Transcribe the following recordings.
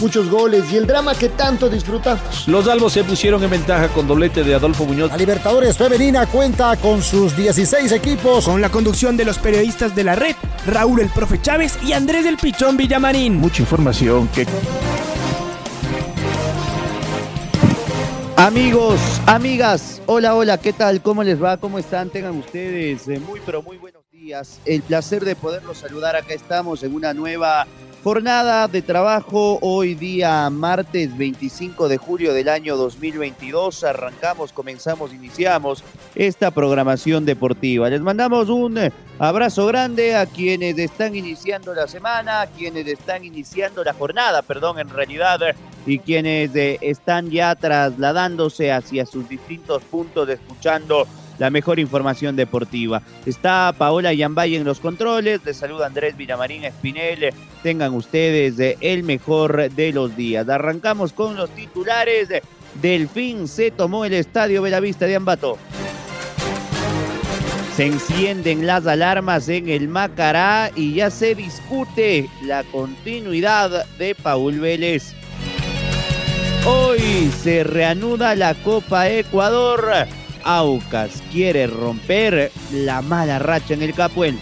muchos goles y el drama que tanto disfrutamos. Los albos se pusieron en ventaja con doblete de Adolfo Muñoz. La Libertadores Femenina cuenta con sus 16 equipos. Con la conducción de los periodistas de la red, Raúl el Profe Chávez y Andrés del Pichón Villamarín. Mucha información que... Amigos, amigas, hola, hola, ¿qué tal? ¿Cómo les va? ¿Cómo están? Tengan ustedes eh, muy, pero muy buenos días. El placer de poderlos saludar. Acá estamos en una nueva Jornada de trabajo hoy día martes 25 de julio del año 2022. Arrancamos, comenzamos, iniciamos esta programación deportiva. Les mandamos un abrazo grande a quienes están iniciando la semana, a quienes están iniciando la jornada, perdón, en realidad, y quienes eh, están ya trasladándose hacia sus distintos puntos escuchando la mejor información deportiva. Está Paola Yambay en los controles, les saluda Andrés Villamarín Espinel. Tengan ustedes el mejor de los días. Arrancamos con los titulares. Del fin se tomó el estadio Belavista de Ambato. Se encienden las alarmas en el Macará y ya se discute la continuidad de Paul Vélez. Hoy se reanuda la Copa Ecuador Aucas quiere romper la mala racha en el Capuel.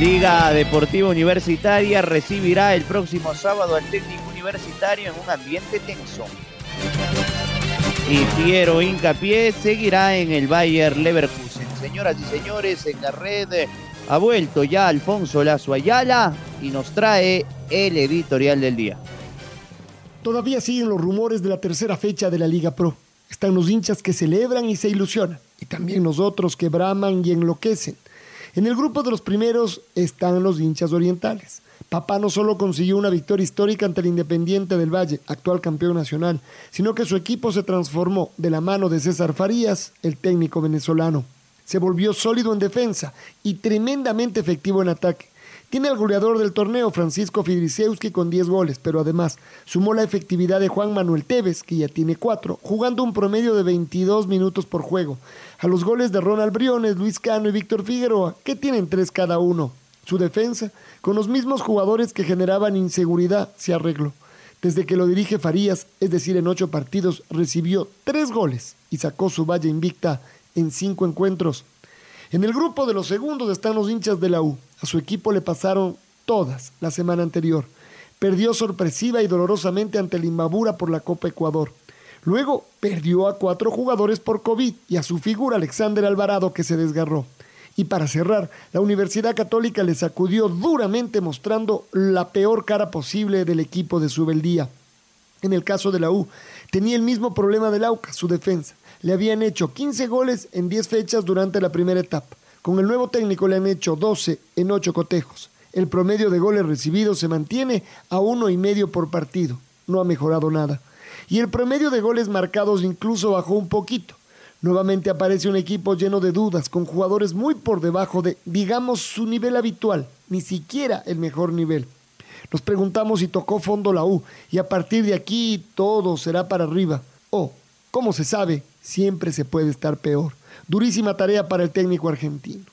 Liga Deportiva Universitaria recibirá el próximo sábado al técnico universitario en un ambiente tenso. Y Piero Hincapié seguirá en el Bayer Leverkusen. Señoras y señores, en la red ha vuelto ya Alfonso Lazo Ayala y nos trae el editorial del día. Todavía siguen los rumores de la tercera fecha de la Liga Pro. Están los hinchas que celebran y se ilusionan, y también los otros que braman y enloquecen. En el grupo de los primeros están los hinchas orientales. Papá no solo consiguió una victoria histórica ante el Independiente del Valle, actual campeón nacional, sino que su equipo se transformó de la mano de César Farías, el técnico venezolano. Se volvió sólido en defensa y tremendamente efectivo en ataque. Tiene al goleador del torneo, Francisco Fidrisewski, con 10 goles, pero además sumó la efectividad de Juan Manuel Tevez, que ya tiene 4, jugando un promedio de 22 minutos por juego. A los goles de Ronald Briones, Luis Cano y Víctor Figueroa, que tienen 3 cada uno. Su defensa, con los mismos jugadores que generaban inseguridad, se arregló. Desde que lo dirige Farías, es decir, en 8 partidos, recibió 3 goles y sacó su valla invicta en 5 encuentros. En el grupo de los segundos están los hinchas de la U. A su equipo le pasaron todas la semana anterior. Perdió sorpresiva y dolorosamente ante el Imbabura por la Copa Ecuador. Luego perdió a cuatro jugadores por COVID y a su figura Alexander Alvarado que se desgarró. Y para cerrar, la Universidad Católica le sacudió duramente mostrando la peor cara posible del equipo de su beldía. En el caso de la U, tenía el mismo problema del AUCA, su defensa le habían hecho 15 goles en 10 fechas durante la primera etapa. Con el nuevo técnico le han hecho 12 en 8 cotejos. El promedio de goles recibidos se mantiene a uno y medio por partido. No ha mejorado nada. Y el promedio de goles marcados incluso bajó un poquito. Nuevamente aparece un equipo lleno de dudas, con jugadores muy por debajo de, digamos, su nivel habitual, ni siquiera el mejor nivel. Nos preguntamos si tocó fondo la U y a partir de aquí todo será para arriba. O, como se sabe, siempre se puede estar peor. Durísima tarea para el técnico argentino.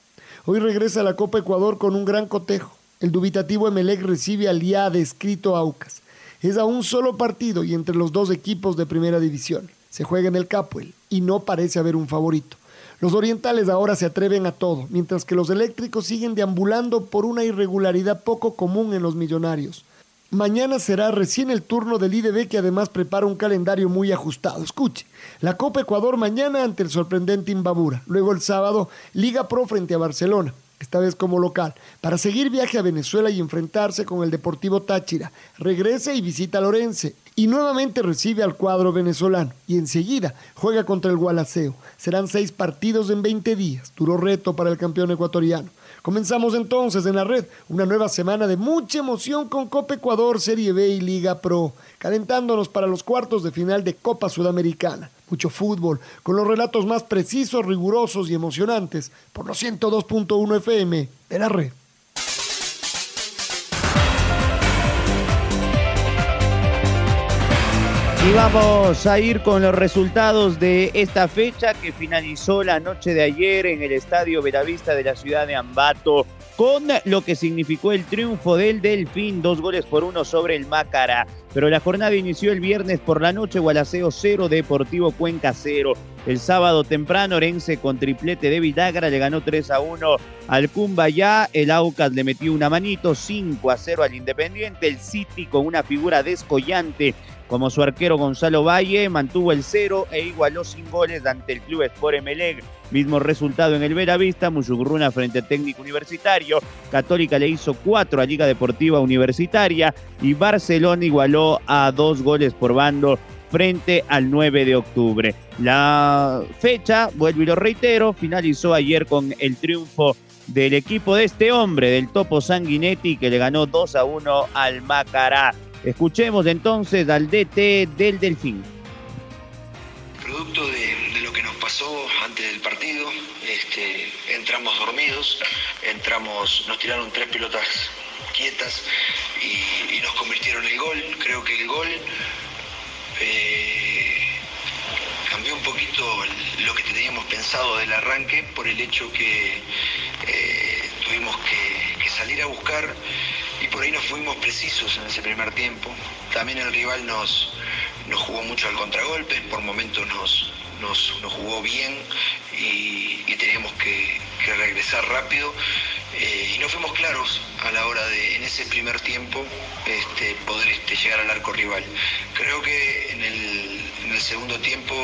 Hoy regresa a la Copa Ecuador con un gran cotejo. El dubitativo Emelec recibe al ya descrito Aucas. Es a un solo partido y entre los dos equipos de primera división. Se juega en el Capuel y no parece haber un favorito. Los orientales ahora se atreven a todo, mientras que los eléctricos siguen deambulando por una irregularidad poco común en los millonarios. Mañana será recién el turno del IDB que además prepara un calendario muy ajustado. Escuche, la Copa Ecuador mañana ante el sorprendente Imbabura. Luego el sábado, Liga Pro frente a Barcelona, esta vez como local, para seguir viaje a Venezuela y enfrentarse con el Deportivo Táchira. Regresa y visita a Lorense y nuevamente recibe al cuadro venezolano y enseguida juega contra el Gualaceo. Serán seis partidos en 20 días, duro reto para el campeón ecuatoriano. Comenzamos entonces en la red una nueva semana de mucha emoción con Copa Ecuador, Serie B y Liga Pro, calentándonos para los cuartos de final de Copa Sudamericana. Mucho fútbol, con los relatos más precisos, rigurosos y emocionantes por los 102.1 FM de la red. Y vamos a ir con los resultados de esta fecha que finalizó la noche de ayer en el Estadio Veravista de la ciudad de Ambato con lo que significó el triunfo del Delfín, dos goles por uno sobre el Mácara. Pero la jornada inició el viernes por la noche, Gualaceo 0, Deportivo Cuenca 0. El sábado temprano, Orense con triplete de Vidagra le ganó 3 a 1 al Cumbayá. El Aucas le metió una manito, 5 a 0 al Independiente. El City con una figura descollante como su arquero Gonzalo Valle mantuvo el cero e igualó sin goles ante el club Sport Emelec. Mismo resultado en el Veravista, Muyugruna frente al técnico universitario. Católica le hizo cuatro a Liga Deportiva Universitaria y Barcelona igualó a dos goles por bando frente al 9 de octubre. La fecha, vuelvo y lo reitero, finalizó ayer con el triunfo del equipo de este hombre, del Topo Sanguinetti, que le ganó 2 a 1 al Macará. Escuchemos entonces al DT del Delfín. Producto de, lo que nos pasó antes del partido, este, entramos dormidos, entramos, nos tiraron tres pelotas quietas y, nos convirtieron el gol. Creo que el gol eh, cambió un poquito lo que teníamos pensado del arranque por el hecho que eh, tuvimos que salir a buscar y por ahí nos fuimos precisos en ese primer tiempo. También el rival nos, nos jugó mucho al contragolpe, por momentos nos, nos, jugó bien y, teníamos que, regresar rápido. Eh, y no fuimos claros a la hora de, en ese primer tiempo, este, poder este, llegar al arco rival. Creo que en el, segundo tiempo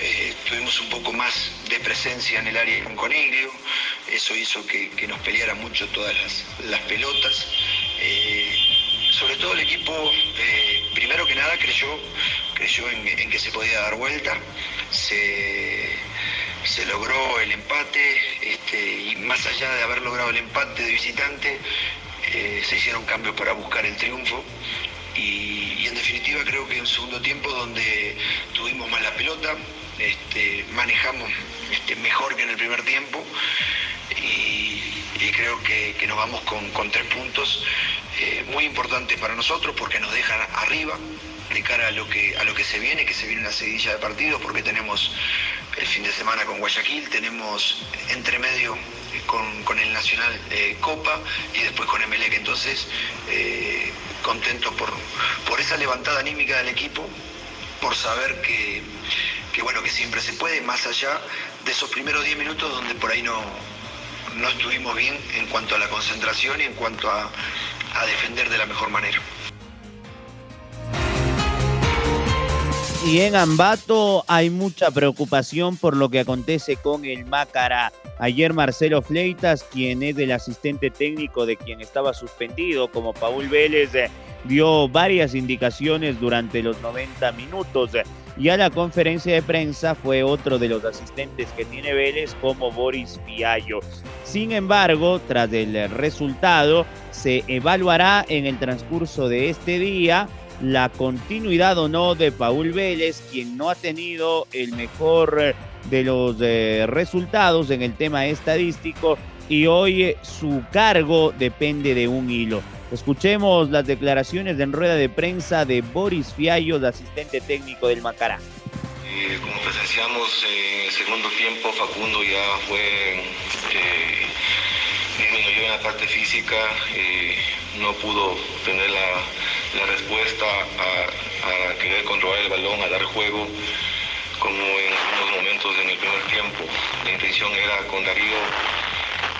eh, tuvimos un poco más de presencia en el área con Coniglio, eso hizo que, nos peleara mucho todas las pelotas. Eh, sobre todo el equipo, eh, primero que nada, creyó, en, que se podía dar vuelta, se, logró el empate este, y más allá de haber logrado el empate de visitante, eh, se hicieron cambios para buscar el triunfo. Y, en definitiva creo que en segundo tiempo donde tuvimos más la pelota, este, manejamos este, mejor que en el primer tiempo y, creo que, nos vamos con, tres puntos eh, muy importantes para nosotros porque nos dejan arriba de cara a lo que a lo que se viene, que se viene una seguidilla de partidos, porque tenemos el fin de semana con Guayaquil, tenemos entre medio con, el Nacional eh, Copa y después con Emelec. Entonces, eh, contento por, por esa levantada anímica del equipo, por saber que, que, bueno, que siempre se puede, más allá de esos primeros 10 minutos donde por ahí no, no estuvimos bien en cuanto a la concentración y en cuanto a, defender de la mejor manera. Y en Ambato hay mucha preocupación por lo que acontece con el Mácara. Ayer Marcelo Fleitas, quien es el asistente técnico de quien estaba suspendido como Paul Vélez, dio varias indicaciones durante los 90 minutos. Y a la conferencia de prensa fue otro de los asistentes que tiene Vélez como Boris Fiallo. Sin embargo, tras el resultado, se evaluará en el transcurso de este día la continuidad o no de Paul Vélez, quien no ha tenido el mejor de los eh, resultados en el tema estadístico y hoy su cargo depende de un hilo. Escuchemos las declaraciones en rueda de prensa de Boris Fiallo, asistente técnico del Macará. Eh, como presenciamos en el segundo tiempo, Facundo ya fue, eh, disminuyó en la parte física, eh, no pudo tener la, respuesta a, querer controlar el balón, a dar juego, como en algunos momentos en el primer tiempo. La intención era con Darío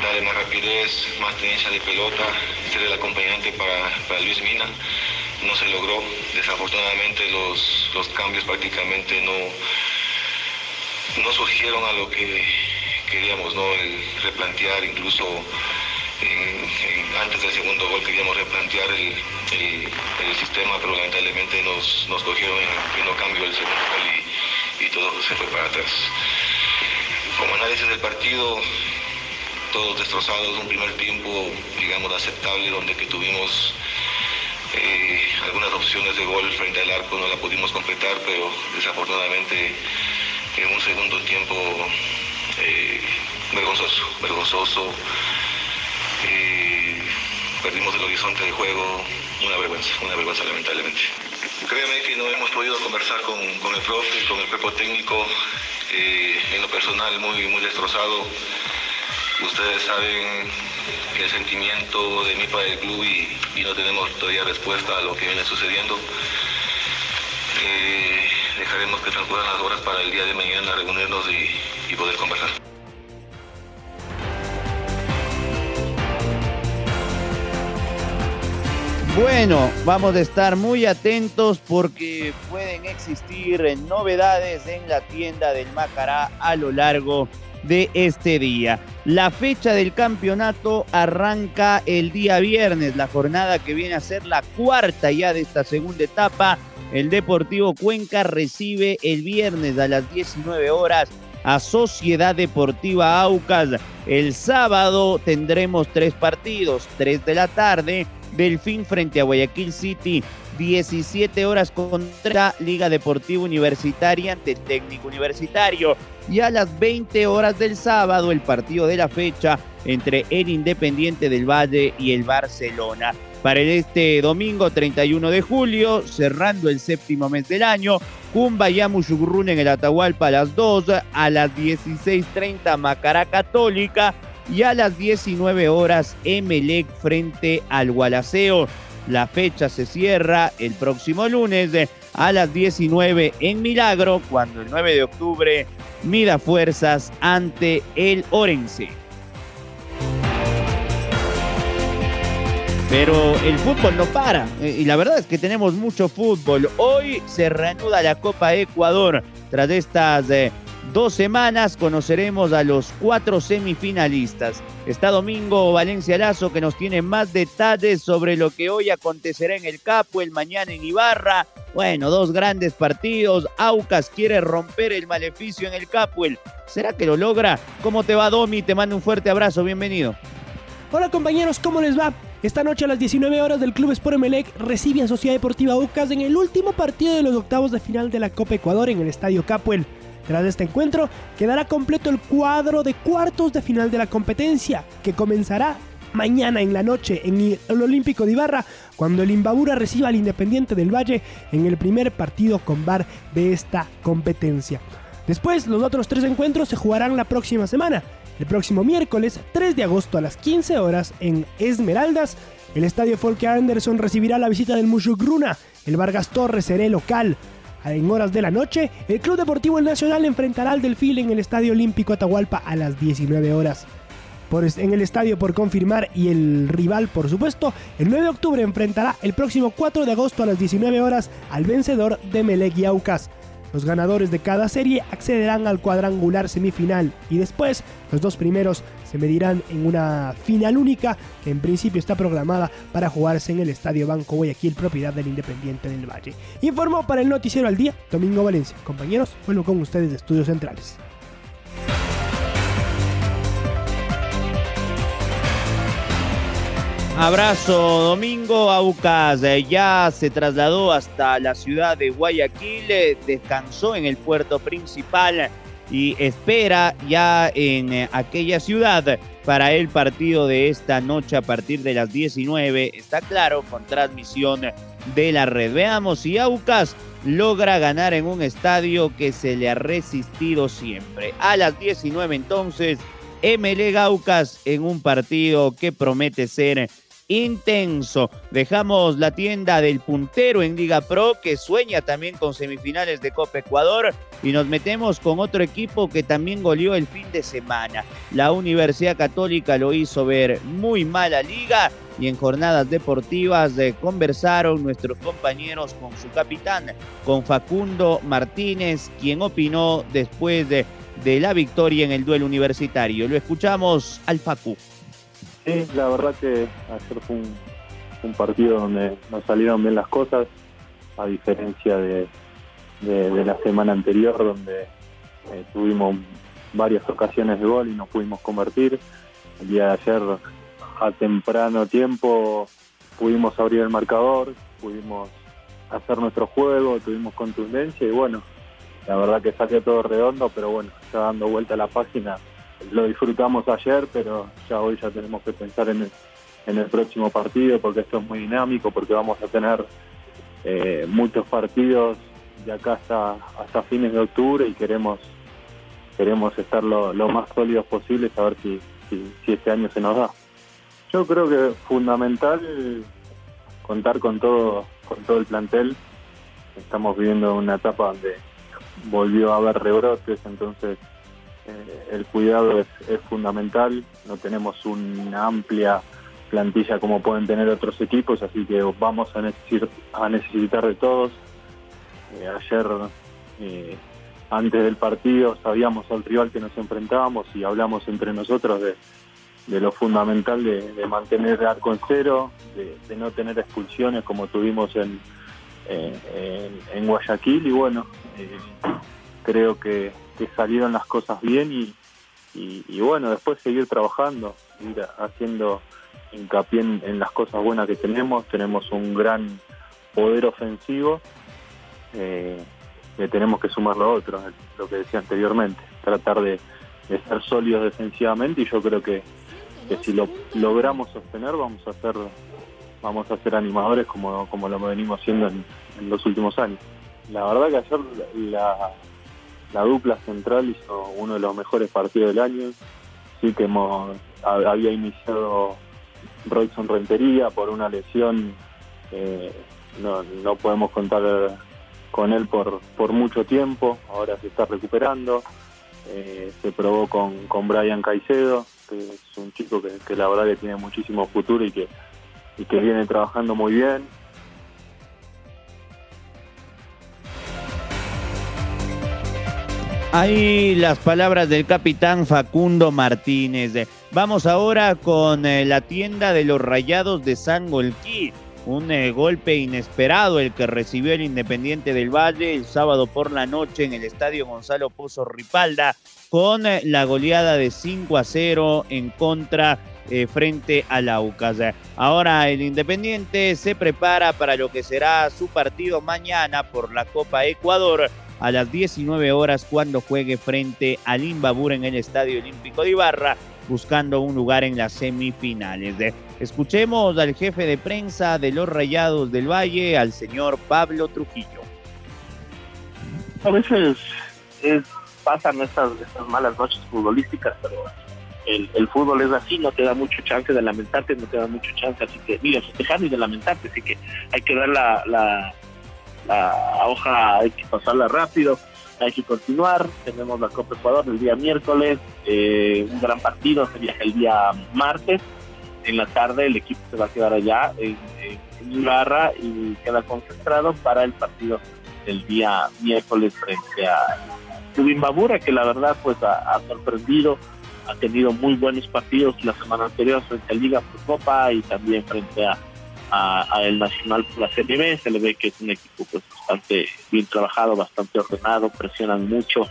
darle más rapidez, más tenencia de pelota, ser el acompañante para, Luis Mina. No se logró, desafortunadamente los, cambios prácticamente no, no surgieron a lo que queríamos, ¿no? El replantear incluso antes del segundo gol queríamos replantear el, sistema, pero lamentablemente nos, nos cogieron en el pleno cambio del segundo gol y, y todo se fue para atrás. Como análisis del partido, todos destrozados, un primer tiempo, digamos, aceptable, donde que tuvimos eh, algunas opciones de gol frente al arco, no la pudimos completar, pero desafortunadamente en un segundo tiempo eh, vergonzoso, vergonzoso. Perdimos el horizonte de juego, una vergüenza, una vergüenza lamentablemente. Créeme que no hemos podido conversar con, con el profe, con el cuerpo técnico, eh, en lo personal muy, muy destrozado. Ustedes saben el sentimiento de mi para el club y, y no tenemos todavía respuesta a lo que viene sucediendo. Eh, dejaremos que transcurran las horas para el día de mañana reunirnos y, y poder conversar. Bueno, vamos a estar muy atentos porque pueden existir novedades en la tienda del Macará a lo largo de este día. La fecha del campeonato arranca el día viernes, la jornada que viene a ser la cuarta ya de esta segunda etapa. El Deportivo Cuenca recibe el viernes a las 19 horas a Sociedad Deportiva Aucas. El sábado tendremos tres partidos, 3 de la tarde, Delfín frente a Guayaquil City, 17 horas contra Liga Deportiva Universitaria ante el técnico universitario. Y a las 20 horas del sábado, el partido de la fecha entre el Independiente del Valle y el Barcelona. Para este domingo 31 de julio, cerrando el séptimo mes del año, Cumbayá Mushugurrun en el Atahualpa a las 2, a las 16.30 Macará Católica y a las 19 horas Emelec frente al Gualaceo. La fecha se cierra el próximo lunes a las 19 en Milagro, cuando el 9 de octubre mida fuerzas ante el Orense. Pero el fútbol no para eh, y la verdad es que tenemos mucho fútbol. Hoy se reanuda la Copa Ecuador. Tras estas eh, dos semanas conoceremos a los cuatro semifinalistas. Está Domingo Valencia Lazo que nos tiene más detalles sobre lo que hoy acontecerá en el Capo, el mañana en Ibarra. Bueno, dos grandes partidos. Aucas quiere romper el maleficio en el Capuel. ¿Será que lo logra? ¿Cómo te va, Domi? Te mando un fuerte abrazo. Bienvenido. Hola compañeros, ¿cómo les va? Esta noche a las 19 horas del Club Sport Emelec recibe a Sociedad Deportiva Aucas en el último partido de los octavos de final de la Copa Ecuador en el Estadio Capuel. Tras este encuentro, quedará completo el cuadro de cuartos de final de la competencia, que comenzará mañana en la noche en el Olímpico de Ibarra, cuando el Imbabura reciba al Independiente del Valle en el primer partido con bar de esta competencia. Después, los otros tres encuentros se jugarán la próxima semana. El próximo miércoles 3 de agosto a las 15 horas en Esmeraldas, el estadio Folke Anderson recibirá la visita del Mushugruna. El Vargas Torres será local. En horas de la noche, el Club Deportivo Nacional enfrentará al Delfín en el Estadio Olímpico Atahualpa a las 19 horas. En el estadio por confirmar y el rival, por supuesto, el 9 de octubre enfrentará el próximo 4 de agosto a las 19 horas al vencedor de Melec y Aucas. Los ganadores de cada serie accederán al cuadrangular semifinal y después los dos primeros se medirán en una final única que en principio está programada para jugarse en el Estadio Banco Guayaquil, propiedad del Independiente del Valle. Informó para el Noticiero al Día, Domingo Valencia. Compañeros, vuelvo con ustedes de Estudios Centrales. Abrazo Domingo, Aucas ya se trasladó hasta la ciudad de Guayaquil, eh, descansó en el puerto principal y espera ya en eh, aquella ciudad para el partido de esta noche a partir de las 19, está claro, con transmisión de la red. Veamos si Aucas logra ganar en un estadio que se le ha resistido siempre. A las 19 entonces, ML Aucas en un partido que promete ser intenso. Dejamos la tienda del puntero en Liga Pro que sueña también con semifinales de Copa Ecuador y nos metemos con otro equipo que también goleó el fin de semana. La Universidad Católica lo hizo ver muy mala liga y en jornadas deportivas eh, conversaron nuestros compañeros con su capitán, con Facundo Martínez, quien opinó después de, de la victoria en el duelo universitario. Lo escuchamos al Facu. Sí, la verdad que ayer fue un, partido donde nos salieron bien las cosas, a diferencia de, la semana anterior, donde eh, tuvimos varias ocasiones de gol y no pudimos convertir. El día de ayer, a temprano tiempo, pudimos abrir el marcador, pudimos hacer nuestro juego, tuvimos contundencia y bueno, la verdad que salió todo redondo, pero bueno, ya dando vuelta a la página, lo disfrutamos ayer, pero ya hoy ya tenemos que pensar en el, en el próximo partido porque esto es muy dinámico, porque vamos a tener eh, muchos partidos de acá hasta, hasta fines de octubre y queremos queremos estar lo, más sólidos posible, a ver si, si, este año se nos da. Yo creo que es fundamental contar con todo, con todo el plantel. Estamos viviendo una etapa donde volvió a haber rebrotes, entonces eh, el cuidado es, fundamental. No tenemos una amplia plantilla como pueden tener otros equipos, así que vamos a necesitar, de todos. Eh, ayer, eh, antes del partido, sabíamos al rival que nos enfrentábamos y hablamos entre nosotros de, lo fundamental de, mantener el arco en cero, de, no tener expulsiones como tuvimos en, en, Guayaquil y bueno, creo que, salieron las cosas bien y, bueno, después seguir trabajando, ir haciendo hincapié en, las cosas buenas que tenemos, tenemos un gran poder ofensivo, eh, tenemos que sumar lo otro, lo que decía anteriormente, tratar de, ser sólidos defensivamente y yo creo que, si lo logramos sostener vamos a ser vamos a ser animadores como, como lo venimos haciendo en, los últimos años. La verdad que ayer la, la dupla central hizo uno de los mejores partidos del año, sí que hemos, había iniciado Royson Rentería por una lesión. Eh, no, no podemos contar con él por, por mucho tiempo, ahora se está recuperando. Eh, se probó con, con Brian Caicedo, que es un chico que, que, la verdad que tiene muchísimo futuro y que, y que viene trabajando muy bien. Ahí las palabras del capitán Facundo Martínez. Vamos ahora con eh, la tienda de los Rayados de San Golquí. Un eh, golpe inesperado el que recibió el Independiente del Valle el sábado por la noche en el Estadio Gonzalo Pozo Ripalda con eh, la goleada de 5 a 0 en contra frente a Aucas. Ahora el Independiente se prepara para lo que será su partido mañana por la Copa Ecuador a las 19 horas cuando juegue frente al Imbabur en el Estadio Olímpico de Ibarra, buscando un lugar en las semifinales. Escuchemos al jefe de prensa de los Rayados del Valle, al señor Pablo Trujillo. A veces pasan estas, malas noches futbolísticas, pero el, fútbol es así, no te da mucho chance de lamentarte, no te da mucho chance, así que, mira, festejar y de lamentarte, así que hay que la la hoja hay que pasarla rápido, hay que continuar. Tenemos la Copa Ecuador el día miércoles, eh, un gran partido se viaja el día martes. En la tarde el equipo se va a quedar allá en, en Ibarra y queda concentrado para el partido del día miércoles frente a Tubimbabura, que la verdad pues ha, sorprendido, ha tenido muy buenos partidos la semana anterior frente a Liga por Copa y también frente a a, el Nacional por la Serie Se le ve que es un equipo pues bastante bien trabajado, bastante ordenado, presionan mucho,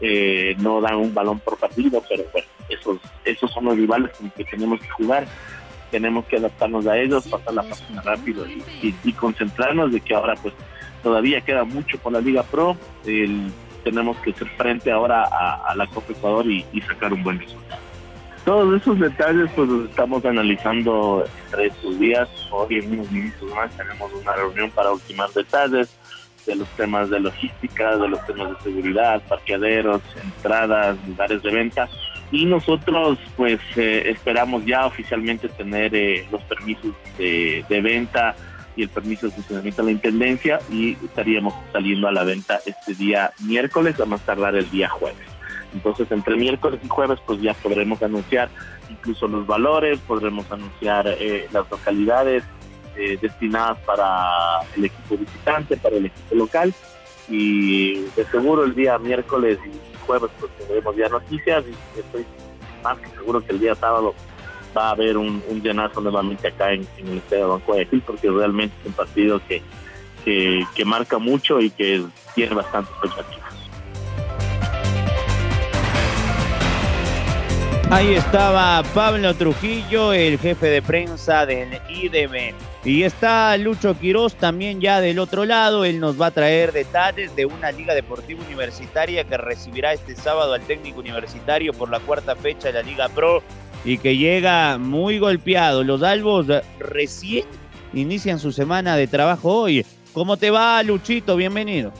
eh, no dan un balón por partido, pero bueno, esos, esos son los rivales con los que tenemos que jugar. Tenemos que adaptarnos a ellos, pasar la página rápido y, concentrarnos de que ahora pues todavía queda mucho por la Liga Pro. tenemos que hacer frente ahora a, la Copa Ecuador y sacar un buen resultado. Todos esos detalles pues los estamos analizando entre estos días. Hoy en unos minutos más tenemos una reunión para ultimar detalles de los temas de logística, de los temas de seguridad, parqueaderos, entradas, lugares de venta. Y nosotros pues eh, esperamos ya oficialmente tener eh, los permisos de, de venta y el permiso de funcionamiento de la Intendencia y estaríamos saliendo a la venta este día miércoles, a más tardar el día jueves. Entonces, entre miércoles y jueves, pues ya podremos anunciar incluso los valores, podremos anunciar eh, las localidades eh, destinadas para el equipo visitante, para el equipo local. Y de seguro el día miércoles y jueves, pues tendremos ya noticias. Y estoy más que seguro que el día sábado va a haber un, llenazo nuevamente acá en, el Estadio de Banco Guayaquil, porque realmente es un partido que, que, que marca mucho y que tiene bastante expectativa. Ahí estaba Pablo Trujillo, el jefe de prensa del IDB. Y está Lucho Quiroz también ya del otro lado. Él nos va a traer detalles de una liga deportiva universitaria que recibirá este sábado al técnico universitario por la cuarta fecha de la Liga Pro y que llega muy golpeado. Los albos recién inician su semana de trabajo hoy ¿Cómo te va, Luchito? Bienvenido.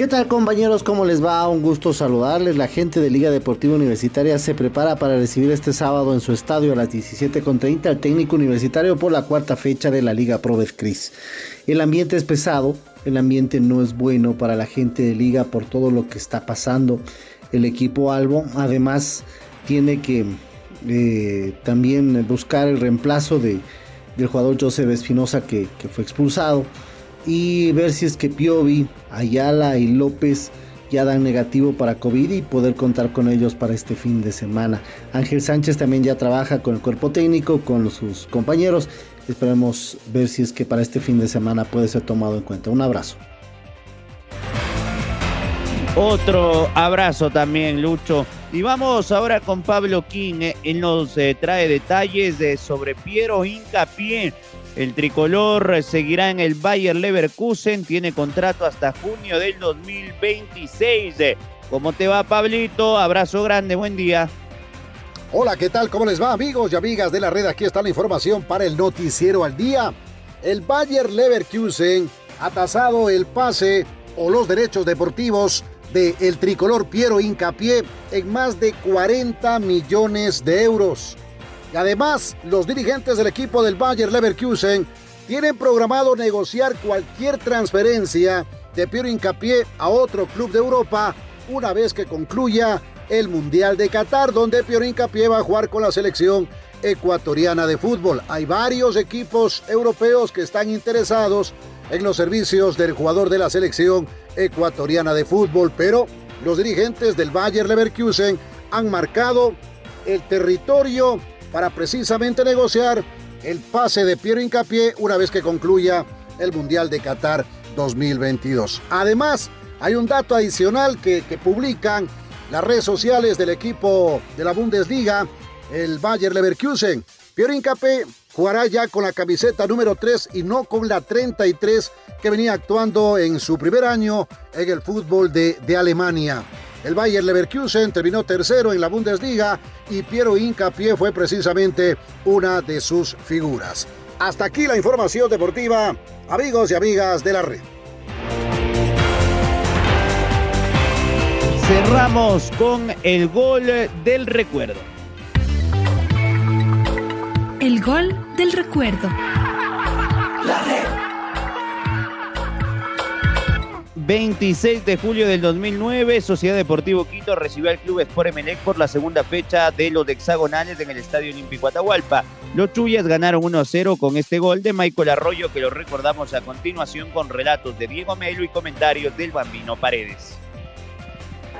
¿Qué tal compañeros? ¿Cómo les va? Un gusto saludarles. La gente de Liga Deportiva Universitaria se prepara para recibir este sábado en su estadio a las 17.30 al técnico universitario por la cuarta fecha de la Liga Pro Cris. El ambiente es pesado, el ambiente no es bueno para la gente de Liga por todo lo que está pasando. El equipo Albo además tiene que eh, también buscar el reemplazo de, del jugador Joseph Espinosa que, que fue expulsado y ver si es que Piovi, Ayala y López ya dan negativo para COVID y poder contar con ellos para este fin de semana. Ángel Sánchez también ya trabaja con el cuerpo técnico, con sus compañeros. Esperemos ver si es que para este fin de semana puede ser tomado en cuenta. Un abrazo. Otro abrazo también, Lucho. Y vamos ahora con Pablo King. Él nos eh, trae detalles de sobre Piero Incapié el tricolor seguirá en el Bayer Leverkusen, tiene contrato hasta junio del 2026. ¿Cómo te va, Pablito? Abrazo grande, buen día. Hola, ¿qué tal? ¿Cómo les va, amigos y amigas de la red? Aquí está la información para el noticiero al día. El Bayer Leverkusen ha tasado el pase o los derechos deportivos de el tricolor Piero Incapié en más de 40 millones de euros. Y además, los dirigentes del equipo del Bayer Leverkusen tienen programado negociar cualquier transferencia de Piero Incapié a otro club de Europa una vez que concluya el Mundial de Qatar, donde Piero Incapié va a jugar con la selección ecuatoriana de fútbol. Hay varios equipos europeos que están interesados en los servicios del jugador de la selección ecuatoriana de fútbol, pero los dirigentes del Bayer Leverkusen han marcado el territorio para precisamente negociar el pase de Piero Incapié una vez que concluya el Mundial de Qatar 2022. Además, hay un dato adicional que, publican las redes sociales del equipo de la Bundesliga, el Bayer Leverkusen. Piero Incapié jugará ya con la camiseta número 3 y no con la 33 que venía actuando en su primer año en el fútbol de Alemania. El Bayer Leverkusen terminó tercero en la Bundesliga y Piero Incapié fue precisamente una de sus figuras. Hasta aquí la información deportiva, amigos y amigas de la red. Cerramos con el gol del recuerdo. El gol del recuerdo. La red. 26 de julio del 2009, Sociedad Deportivo Quito recibió al Club Sport Emelec por la segunda fecha de los hexagonales en el Estadio Olímpico Atahualpa. Los Chuyas ganaron 1-0 con este gol de Michael Arroyo que lo recordamos a continuación con relatos de Diego Melo y comentarios del Bambino Paredes.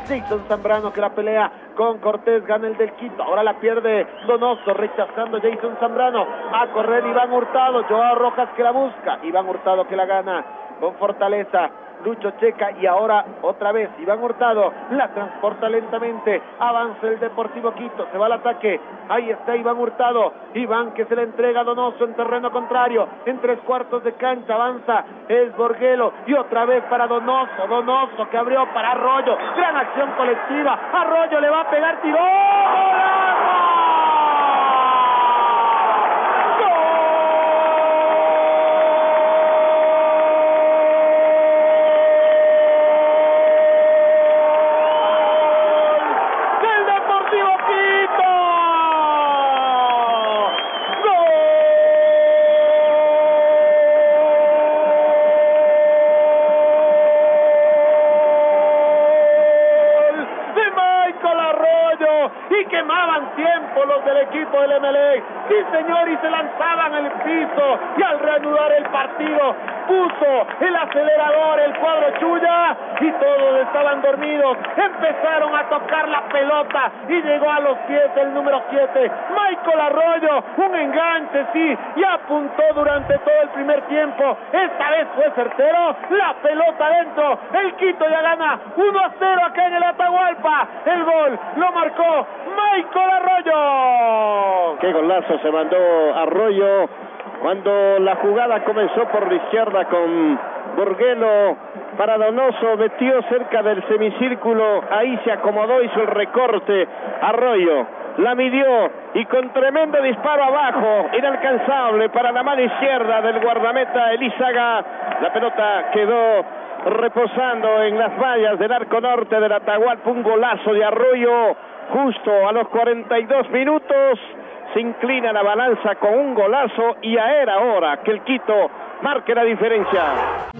Dixon Zambrano que la pelea con Cortés, gana el del Quito, ahora la pierde Donoso, rechazando Jason Zambrano, a correr Iván Hurtado, Joao Rojas que la busca, Iván Hurtado que la gana con fortaleza, Lucho Checa y ahora otra vez Iván Hurtado la transporta lentamente, avanza el Deportivo Quito, se va al ataque, ahí está Iván Hurtado, Iván que se le entrega a Donoso en terreno contrario, en tres cuartos de cancha avanza es Borguelo y otra vez para Donoso, Donoso que abrió para Arroyo, gran acción colectiva, Arroyo le va a pegar, tiró. señor, y se lanzaban al piso y al reanudar el partido puso el acelerador el cuadro Chuya y todos estaban dormidos. Empezaron a tocar la y llegó a los pies el número 7, Michael Arroyo, un enganche, sí, y apuntó durante todo el primer tiempo. Esta vez fue certero, la pelota dentro, el Quito ya gana 1 a 0 acá en el Atahualpa. El gol lo marcó Michael Arroyo. Qué golazo se mandó Arroyo cuando la jugada comenzó por la izquierda con Borguelo para Donoso, metió cerca del semicírculo, ahí se acomodó, hizo el recorte, Arroyo la midió y con tremendo disparo abajo, inalcanzable para la mano izquierda del guardameta Elizaga, la pelota quedó reposando en las vallas del arco norte del Atahualpa, un golazo de Arroyo justo a los 42 minutos. Se inclina la balanza con un golazo y a era hora que el Quito marque la diferencia.